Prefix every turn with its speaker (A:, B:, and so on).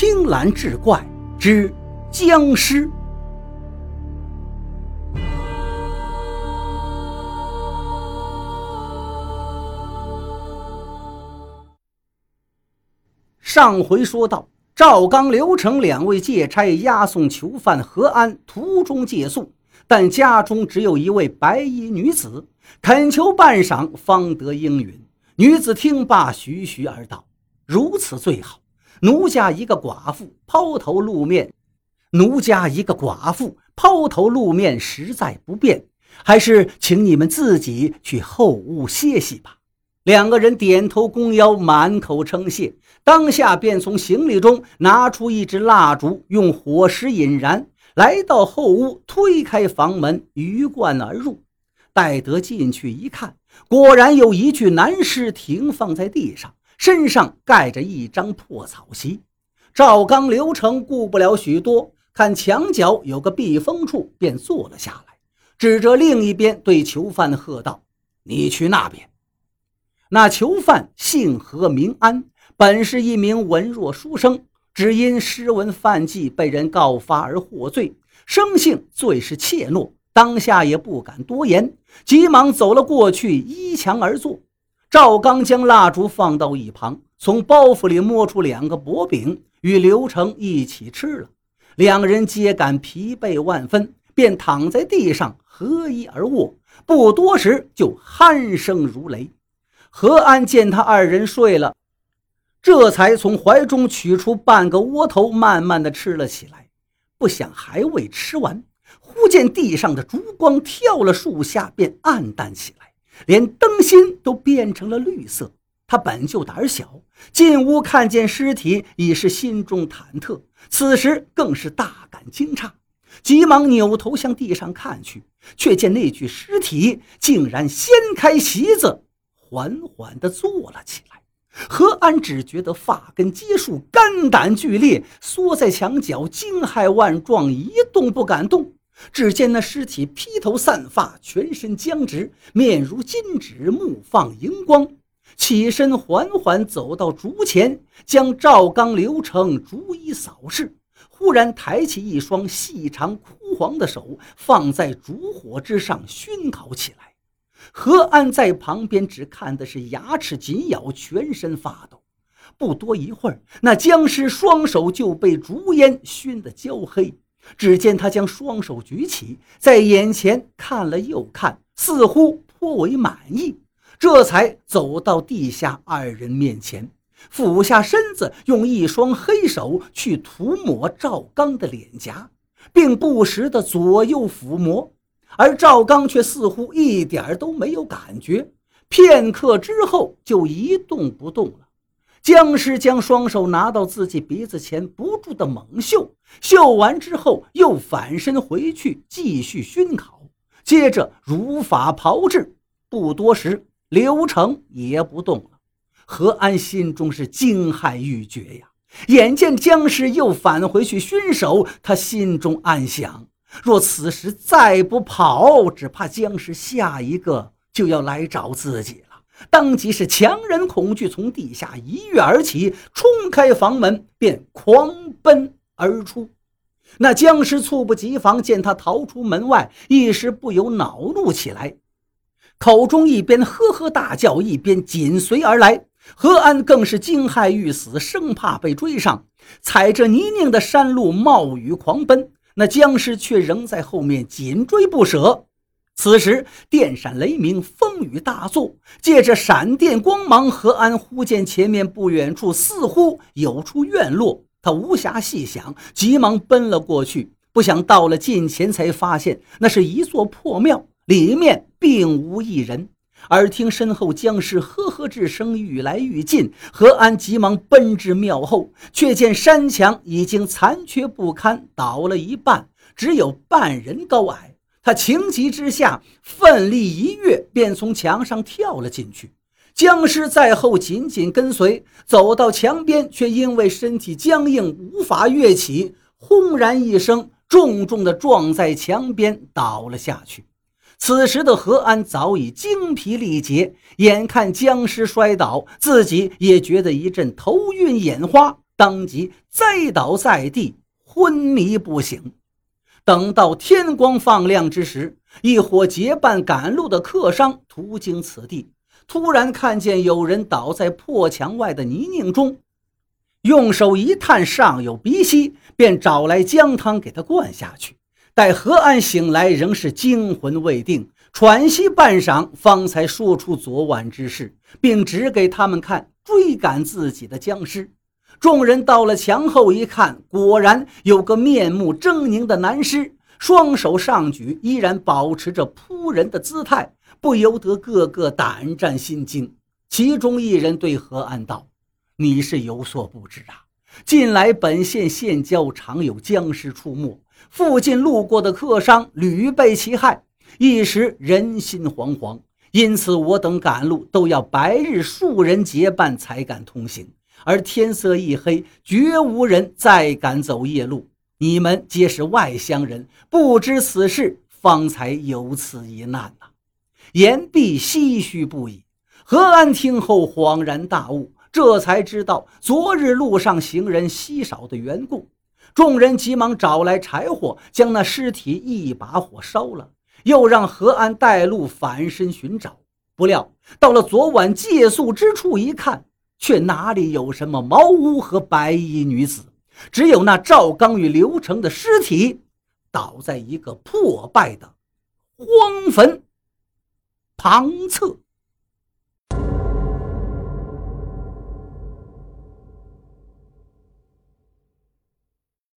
A: 青蓝志怪之僵尸。上回说到，赵刚、刘成两位借差押送囚犯何安途中借宿，但家中只有一位白衣女子，恳求半晌方得应允。女子听罢，徐徐而道：“如此最好。奴家一个寡妇抛头露面，奴家一个寡妇抛头露面实在不便，还是请你们自己去后屋歇息吧。”两个人点头弓腰，满口称谢。当下便从行李中拿出一支蜡烛，用火石引燃，来到后屋，推开房门，鱼贯而入。待得进去一看，果然有一具男尸停放在地上，身上盖着一张破草席。赵刚、刘成顾不了许多，看墙角有个避风处，便坐了下来，指着另一边对囚犯喝道：“你去那边。”那囚犯姓何名安，本是一名文弱书生，只因诗文犯忌被人告发而获罪，生性最是怯懦，当下也不敢多言，急忙走了过去，依墙而坐。赵刚将蜡烛放到一旁，从包袱里摸出两个薄饼，与刘成一起吃了。两人皆感疲惫万分，便躺在地上合衣而卧，不多时就鼾声如雷。何安见他二人睡了，这才从怀中取出半个窝头，慢慢的吃了起来。不想还未吃完，忽见地上的烛光跳了树下，便暗淡起来，连灯芯都变成了绿色。他本就胆小，进屋看见尸体，已是心中忐忑，此时更是大感惊诧，急忙扭头向地上看去，却见那具尸体竟然掀开席子。缓缓地坐了起来，何安只觉得发根结束，肝胆俱裂，缩在墙角，惊骇万状，一动不敢动。只见那尸体披头散发，全身僵直，面如金纸，目放荧光，起身缓缓走到烛前，将赵刚、刘成逐一扫视，忽然抬起一双细长枯黄的手，放在烛火之上熏烤起来。何安在旁边只看的是牙齿紧咬，全身发抖。不多一会儿，那僵尸双手就被烛烟熏得焦黑。只见他将双手举起，在眼前看了又看，似乎颇为满意，这才走到地下二人面前，俯下身子，用一双黑手去涂抹赵刚的脸颊，并不时的左右抚摸。而赵刚却似乎一点都没有感觉，片刻之后就一动不动了。僵尸将双手拿到自己鼻子前，不住的猛嗅，嗅完之后又反身回去继续熏烤，接着如法炮制。不多时，刘成也不动了。何安心中是惊骇欲绝呀！眼见僵尸又返回去熏手，他心中暗想。若此时再不跑，只怕僵尸下一个就要来找自己。当即是强忍恐惧，从地下一跃而起，冲开房门，便狂奔而出。那僵尸猝不及防，见他逃出门外，一时不由恼怒起来，口中一边呵呵大叫，一边紧随而来。何安更是惊骇欲死，生怕被追上，踩着泥泞的山路冒雨狂奔。那僵尸却仍在后面紧追不舍。此时电闪雷鸣，风雨大作，借着闪电光芒，何安忽见前面不远处似乎有处院落，他无暇细想，急忙奔了过去。不想到了近前，才发现那是一座破庙，里面并无一人。耳听身后僵尸呵呵之声愈来愈近，何安急忙奔至庙后，却见山墙已经残缺不堪，倒了一半，只有半人高矮。他情急之下，奋力一跃，便从墙上跳了进去。僵尸在后紧紧跟随，走到墙边，却因为身体僵硬，无法跃起，轰然一声，重重地撞在墙边，倒了下去。此时的何安早已精疲力竭，眼看僵尸摔倒，自己也觉得一阵头晕眼花，当即栽倒在地，昏迷不醒。等到天光放亮之时，一伙结伴赶路的客商途经此地，突然看见有人倒在破墙外的泥泞中，用手一探尚有鼻息，便找来姜汤给他灌下去。待何安醒来，仍是惊魂未定，喘息半晌，方才说出昨晚之事，并指给他们看追赶自己的僵尸。众人到了墙后一看，果然有个面目狰狞的男尸，双手上举，依然保持着扑人的姿态，不由得个个胆战心惊。其中一人对何安道：“你是有所不知啊，近来本县县郊常有僵尸出没。”附近路过的客商屡被其害，一时人心惶惶。因此，我等赶路都要白日数人结伴才敢通行，而天色一黑，绝无人再敢走夜路。你们皆是外乡人，不知此事，方才有此一难呐。言毕，唏嘘不已。何安听后恍然大悟，这才知道昨日路上行人稀少的缘故。众人急忙找来柴火，将那尸体一把火烧了，又让何安带路返身寻找。不料到了昨晚借宿之处一看，却哪里有什么茅屋和白衣女子，只有那赵刚与刘成的尸体，倒在一个破败的荒坟旁侧。